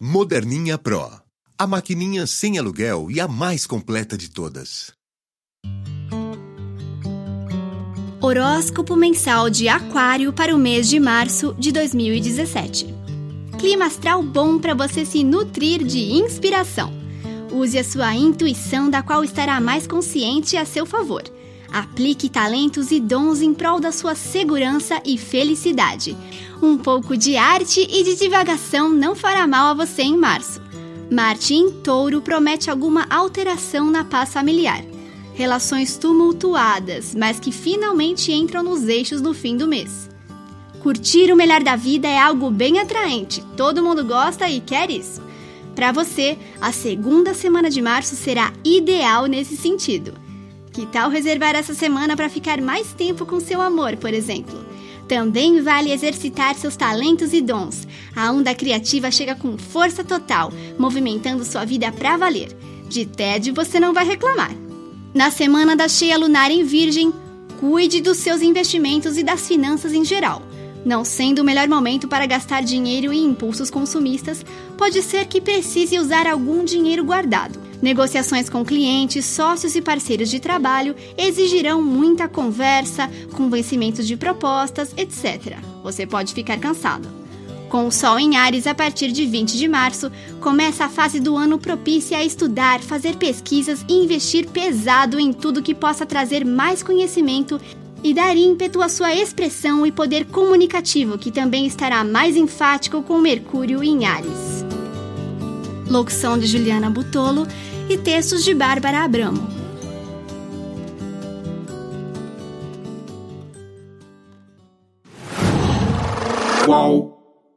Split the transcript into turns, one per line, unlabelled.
Moderninha Pro. A maquininha sem aluguel e a mais completa de todas.
Horóscopo mensal de Aquário para o mês de março de 2017. Clima astral bom para você se nutrir de inspiração. Use a sua intuição, da qual estará mais consciente a seu favor. Aplique talentos e dons em prol da sua segurança e felicidade. Um pouco de arte e de divagação não fará mal a você em março. Marte em touro promete alguma alteração na paz familiar. Relações tumultuadas, mas que finalmente entram nos eixos no fim do mês. Curtir o melhor da vida é algo bem atraente, todo mundo gosta e quer isso. Para você, a segunda semana de março será ideal nesse sentido. Que tal reservar essa semana para ficar mais tempo com seu amor, por exemplo? Também vale exercitar seus talentos e dons. A onda criativa chega com força total, movimentando sua vida para valer. De tédio você não vai reclamar. Na semana da cheia lunar em Virgem, cuide dos seus investimentos e das finanças em geral. Não sendo o melhor momento para gastar dinheiro em impulsos consumistas, pode ser que precise usar algum dinheiro guardado. Negociações com clientes, sócios e parceiros de trabalho exigirão muita conversa, convencimento de propostas, etc. Você pode ficar cansado. Com o Sol em Ares a partir de 20 de março, começa a fase do ano propícia a estudar, fazer pesquisas e investir pesado em tudo que possa trazer mais conhecimento e dar ímpeto à sua expressão e poder comunicativo, que também estará mais enfático com Mercúrio em Ares. Locução de Juliana Butolo e textos de Bárbara Abramo.
Qual?